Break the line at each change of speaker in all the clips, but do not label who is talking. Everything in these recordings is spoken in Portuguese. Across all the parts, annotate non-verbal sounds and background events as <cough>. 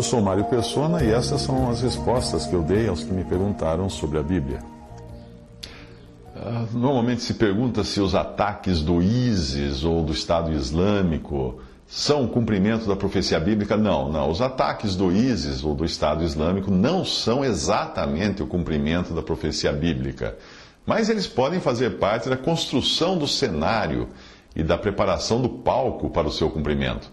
Eu sou Mário Persona e essas são as respostas que eu dei aos que me perguntaram sobre a Bíblia. Uh, normalmente se pergunta se os ataques do ISIS ou do Estado Islâmico são cumprimento da profecia bíblica? Não, não. Os ataques do ISIS ou do Estado Islâmico não são exatamente o cumprimento da profecia bíblica, mas eles podem fazer parte da construção do cenário e da preparação do palco para o seu cumprimento.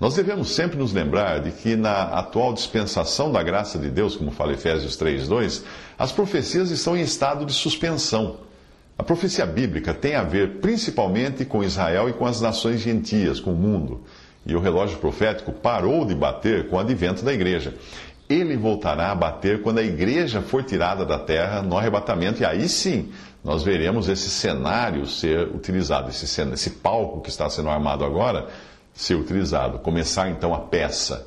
Nós devemos sempre nos lembrar de que na atual dispensação da graça de Deus, como fala Efésios 3:2, as profecias estão em estado de suspensão. A profecia bíblica tem a ver principalmente com Israel e com as nações gentias, com o mundo. E o relógio profético parou de bater com o advento da igreja. Ele voltará a bater quando a igreja for tirada da terra no arrebatamento, e aí sim nós veremos esse cenário ser utilizado, esse, esse palco que está sendo armado agora ser utilizado. Começar então a peça.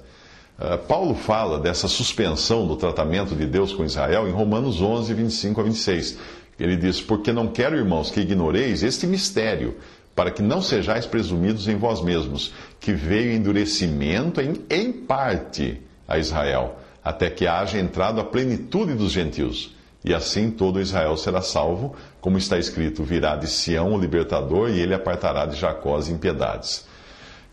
Uh, Paulo fala dessa suspensão do tratamento de Deus com Israel em Romanos 11, 25 a 26. Ele diz: Porque não quero, irmãos, que ignoreis este mistério, para que não sejais presumidos em vós mesmos, que veio endurecimento em, em parte a Israel, até que haja entrado a plenitude dos gentios. E assim todo Israel será salvo, como está escrito: Virá de Sião o libertador, e ele apartará de Jacó as impiedades.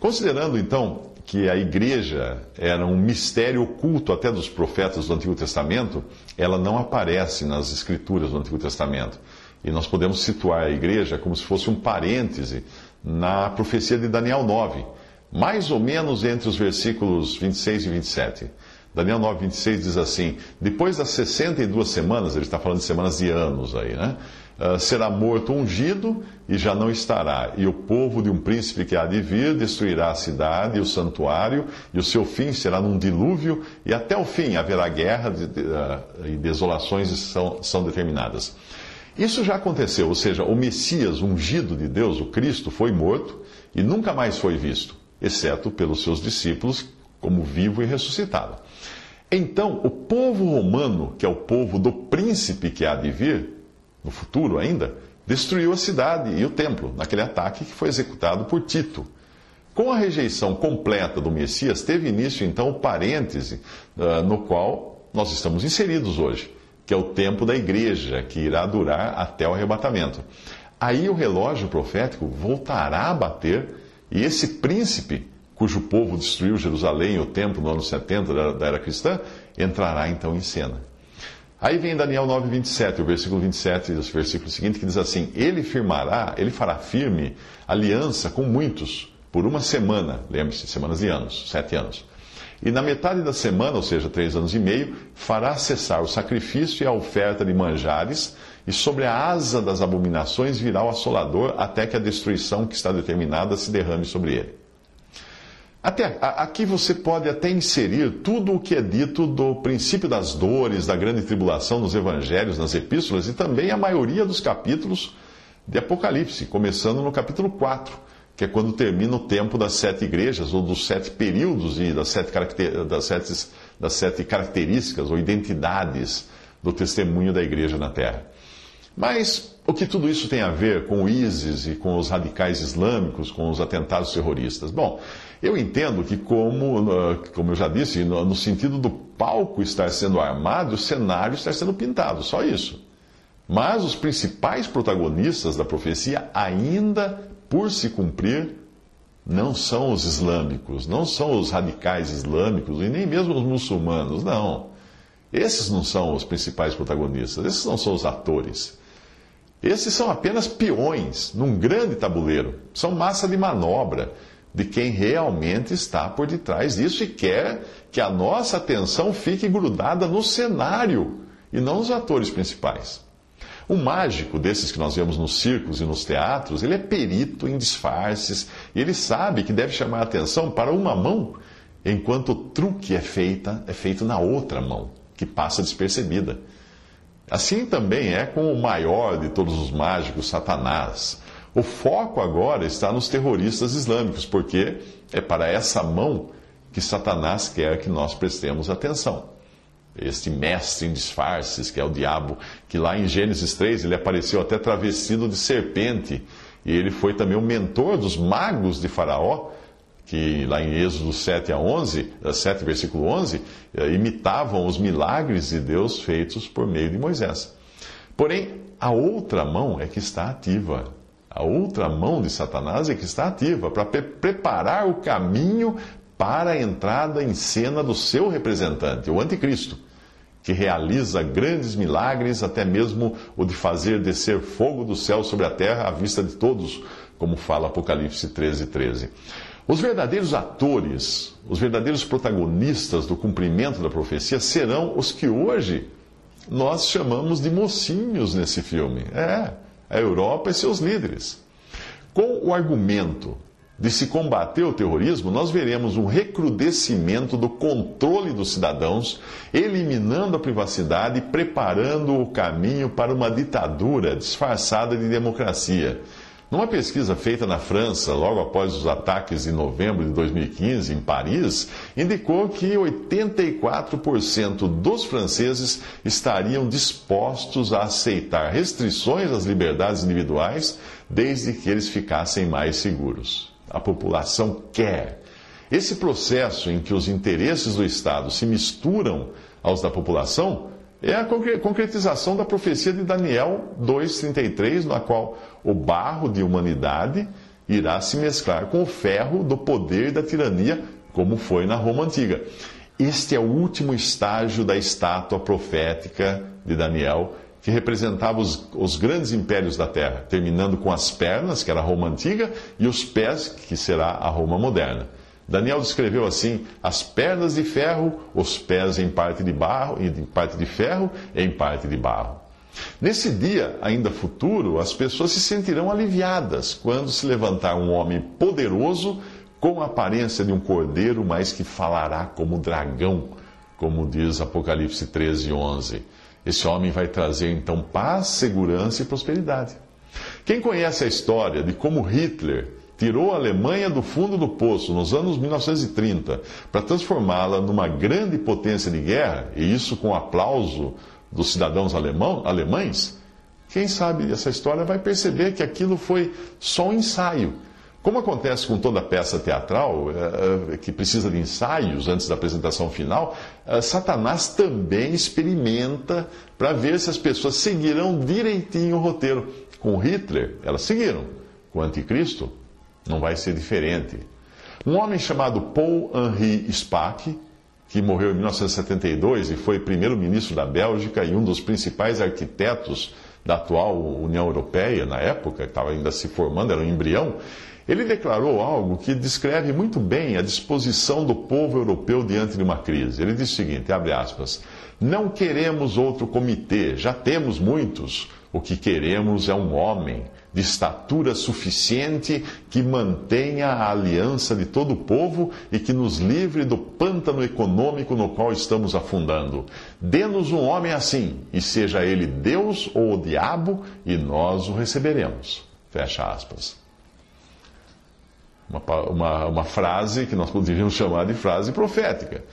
Considerando então que a igreja era um mistério oculto até dos profetas do Antigo Testamento, ela não aparece nas escrituras do Antigo Testamento. E nós podemos situar a igreja como se fosse um parêntese na profecia de Daniel 9, mais ou menos entre os versículos 26 e 27. Daniel 9, 26 diz assim: Depois das 62 semanas, ele está falando de semanas de anos aí, né? Uh, será morto ungido e já não estará. E o povo de um príncipe que há de vir destruirá a cidade e o santuário, e o seu fim será num dilúvio, e até o fim haverá guerra de, de, uh, e desolações são, são determinadas. Isso já aconteceu, ou seja, o Messias ungido de Deus, o Cristo, foi morto e nunca mais foi visto, exceto pelos seus discípulos, como vivo e ressuscitado. Então, o povo romano, que é o povo do príncipe que há de vir, no futuro ainda, destruiu a cidade e o templo, naquele ataque que foi executado por Tito. Com a rejeição completa do Messias, teve início então o parêntese uh, no qual nós estamos inseridos hoje, que é o tempo da igreja, que irá durar até o arrebatamento. Aí o relógio profético voltará a bater e esse príncipe, cujo povo destruiu Jerusalém e o templo no ano 70 da era cristã, entrará então em cena. Aí vem Daniel 9, 27, o versículo 27, o versículo seguinte, que diz assim: Ele firmará, ele fará firme aliança com muitos por uma semana, lembre-se, semanas e anos, sete anos. E na metade da semana, ou seja, três anos e meio, fará cessar o sacrifício e a oferta de manjares, e sobre a asa das abominações virá o assolador, até que a destruição que está determinada se derrame sobre ele. Até aqui você pode até inserir tudo o que é dito do princípio das dores, da grande tribulação nos evangelhos, nas epístolas e também a maioria dos capítulos de Apocalipse, começando no capítulo 4, que é quando termina o tempo das sete igrejas, ou dos sete períodos e das sete, das sete, das sete características ou identidades do testemunho da igreja na terra. Mas o que tudo isso tem a ver com o ISIS e com os radicais islâmicos, com os atentados terroristas? Bom, eu entendo que, como, como eu já disse, no sentido do palco estar sendo armado, o cenário estar sendo pintado, só isso. Mas os principais protagonistas da profecia, ainda por se cumprir, não são os islâmicos, não são os radicais islâmicos e nem mesmo os muçulmanos, não. Esses não são os principais protagonistas, esses não são os atores. Esses são apenas peões num grande tabuleiro, são massa de manobra de quem realmente está por detrás disso e quer que a nossa atenção fique grudada no cenário e não nos atores principais. O mágico desses que nós vemos nos circos e nos teatros, ele é perito em disfarces e ele sabe que deve chamar a atenção para uma mão, enquanto o truque é, feita, é feito na outra mão, que passa despercebida. Assim também é com o maior de todos os mágicos, Satanás. O foco agora está nos terroristas islâmicos, porque é para essa mão que Satanás quer que nós prestemos atenção este mestre em disfarces, que é o diabo, que lá em Gênesis 3 ele apareceu até travestido de serpente, e ele foi também o mentor dos magos de Faraó, que lá em Êxodo 7 a 11, 7 versículo 11, eh, imitavam os milagres de Deus feitos por meio de Moisés. Porém, a outra mão é que está ativa. A outra mão de Satanás é que está ativa para preparar o caminho para a entrada em cena do seu representante, o Anticristo, que realiza grandes milagres, até mesmo o de fazer descer fogo do céu sobre a terra à vista de todos, como fala Apocalipse 13, 13. Os verdadeiros atores, os verdadeiros protagonistas do cumprimento da profecia serão os que hoje nós chamamos de mocinhos nesse filme. É, a Europa e seus líderes. Com o argumento de se combater o terrorismo, nós veremos um recrudescimento do controle dos cidadãos, eliminando a privacidade e preparando o caminho para uma ditadura disfarçada de democracia. Numa pesquisa feita na França, logo após os ataques de novembro de 2015 em Paris, indicou que 84% dos franceses estariam dispostos a aceitar restrições às liberdades individuais desde que eles ficassem mais seguros a população quer. Esse processo em que os interesses do Estado se misturam aos da população é a concretização da profecia de Daniel 2,33, na qual o barro de humanidade irá se mesclar com o ferro do poder e da tirania, como foi na Roma antiga. Este é o último estágio da estátua profética de Daniel que representava os, os, grandes impérios da terra, terminando com as pernas, que era a Roma antiga, e os pés, que será a Roma moderna. Daniel descreveu assim as pernas de ferro, os pés em parte de barro, em parte de ferro, em parte de barro. Nesse dia, ainda futuro, as pessoas se sentirão aliviadas quando se levantar um homem poderoso com a aparência de um cordeiro, mas que falará como dragão, como diz Apocalipse 13, 11. Esse homem vai trazer então paz, segurança e prosperidade. Quem conhece a história de como Hitler tirou a Alemanha do fundo do poço nos anos 1930 para transformá-la numa grande potência de guerra, e isso com aplauso dos cidadãos alemão, alemães, quem sabe essa história vai perceber que aquilo foi só um ensaio como acontece com toda peça teatral, eh, eh, que precisa de ensaios antes da apresentação final, eh, Satanás também experimenta para ver se as pessoas seguirão direitinho o roteiro. Com Hitler, elas seguiram. Com o Anticristo, não vai ser diferente. Um homem chamado Paul-Henri Spaak, que morreu em 1972 e foi primeiro-ministro da Bélgica e um dos principais arquitetos da atual União Europeia, na época, que estava ainda se formando, era um embrião, ele declarou algo que descreve muito bem a disposição do povo europeu diante de uma crise. Ele diz o seguinte, abre aspas, não queremos outro comitê, já temos muitos. O que queremos é um homem de estatura suficiente que mantenha a aliança de todo o povo e que nos livre do pântano econômico no qual estamos afundando. Dê-nos um homem assim, e seja ele Deus ou o diabo, e nós o receberemos. Fecha aspas uma, uma, uma frase que nós poderíamos <laughs> chamar de frase profética.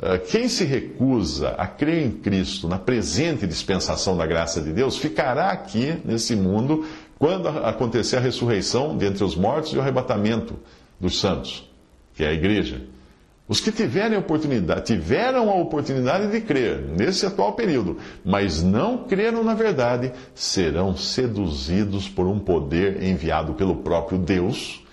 Ah, quem se recusa a crer em Cristo na presente dispensação da graça de Deus ficará aqui nesse mundo quando acontecer a ressurreição dentre os mortos e o arrebatamento dos santos, que é a igreja. Os que tiverem oportunidade, tiveram a oportunidade de crer nesse atual período, mas não creram na verdade, serão seduzidos por um poder enviado pelo próprio Deus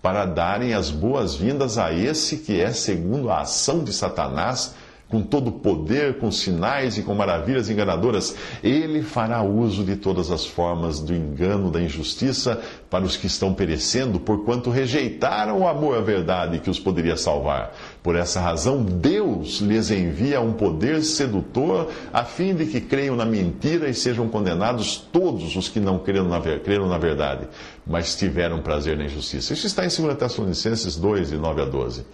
para darem as boas-vindas a esse que é segundo a ação de Satanás, com todo o poder, com sinais e com maravilhas enganadoras. Ele fará uso de todas as formas do engano, da injustiça para os que estão perecendo, porquanto rejeitaram o amor à verdade que os poderia salvar. Por essa razão, Deus lhes envia um poder sedutor, a fim de que creiam na mentira e sejam condenados todos os que não creram na, creram na verdade, mas tiveram prazer na injustiça. Isso está em 2 Tessalonicenses 2, de 9 a 12.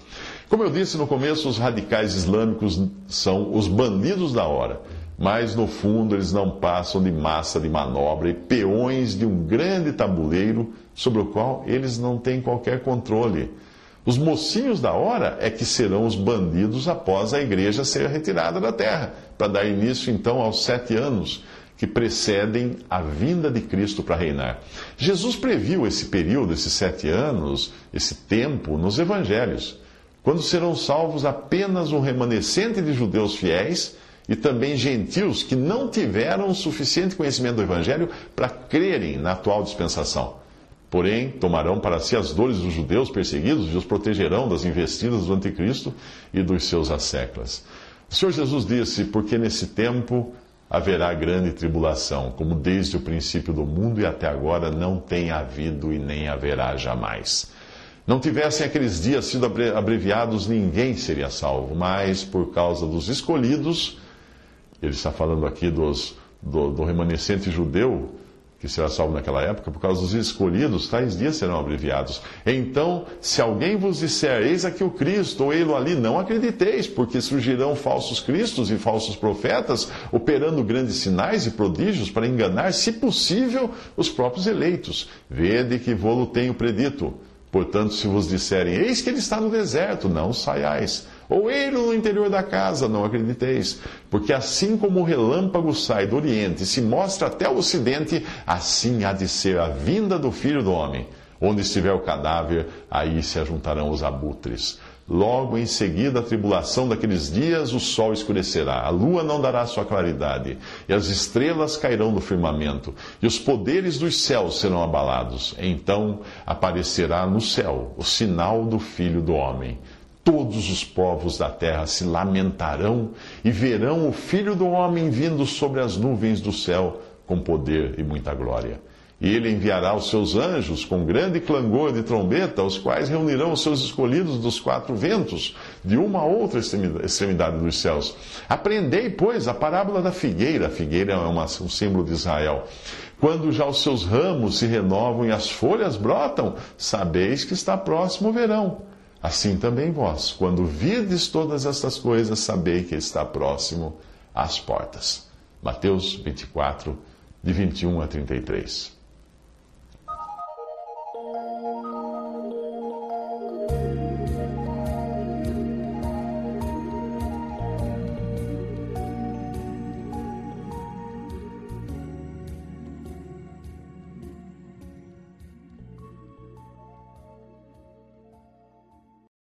Como eu disse no começo, os radicais islâmicos são os bandidos da hora mas no fundo eles não passam de massa de manobra e peões de um grande tabuleiro sobre o qual eles não têm qualquer controle. Os mocinhos da hora é que serão os bandidos após a igreja ser retirada da terra, para dar início então aos sete anos que precedem a vinda de Cristo para reinar. Jesus previu esse período, esses sete anos, esse tempo, nos evangelhos, quando serão salvos apenas um remanescente de judeus fiéis e também gentios que não tiveram suficiente conhecimento do Evangelho para crerem na atual dispensação. Porém, tomarão para si as dores dos judeus perseguidos e os protegerão das investidas do anticristo e dos seus asseclas. O Senhor Jesus disse: Porque nesse tempo haverá grande tribulação, como desde o princípio do mundo e até agora não tem havido e nem haverá jamais. Não tivessem aqueles dias sido abreviados, ninguém seria salvo, mas por causa dos escolhidos, ele está falando aqui dos, do, do remanescente judeu, que será salvo naquela época, por causa dos escolhidos, tais dias serão abreviados. Então, se alguém vos disser, eis aqui o Cristo, ou ele ali, não acrediteis, porque surgirão falsos cristos e falsos profetas, operando grandes sinais e prodígios para enganar, se possível, os próprios eleitos. Vede que vou-lo tenho predito. Portanto, se vos disserem, eis que ele está no deserto, não saiais. Ou ele no interior da casa, não acrediteis. Porque assim como o relâmpago sai do oriente e se mostra até o ocidente, assim há de ser a vinda do filho do homem. Onde estiver o cadáver, aí se ajuntarão os abutres. Logo em seguida a tribulação daqueles dias, o sol escurecerá, a lua não dará sua claridade, e as estrelas cairão do firmamento, e os poderes dos céus serão abalados. Então aparecerá no céu o sinal do Filho do Homem. Todos os povos da terra se lamentarão e verão o Filho do Homem vindo sobre as nuvens do céu com poder e muita glória. E ele enviará os seus anjos com grande clangor de trombeta, os quais reunirão os seus escolhidos dos quatro ventos, de uma a outra extremidade dos céus. Aprendei, pois, a parábola da figueira. A figueira é uma, um símbolo de Israel. Quando já os seus ramos se renovam e as folhas brotam, sabeis que está próximo o verão. Assim também vós, quando virdes todas estas coisas, sabei que está próximo às portas. Mateus 24, de 21 a 33.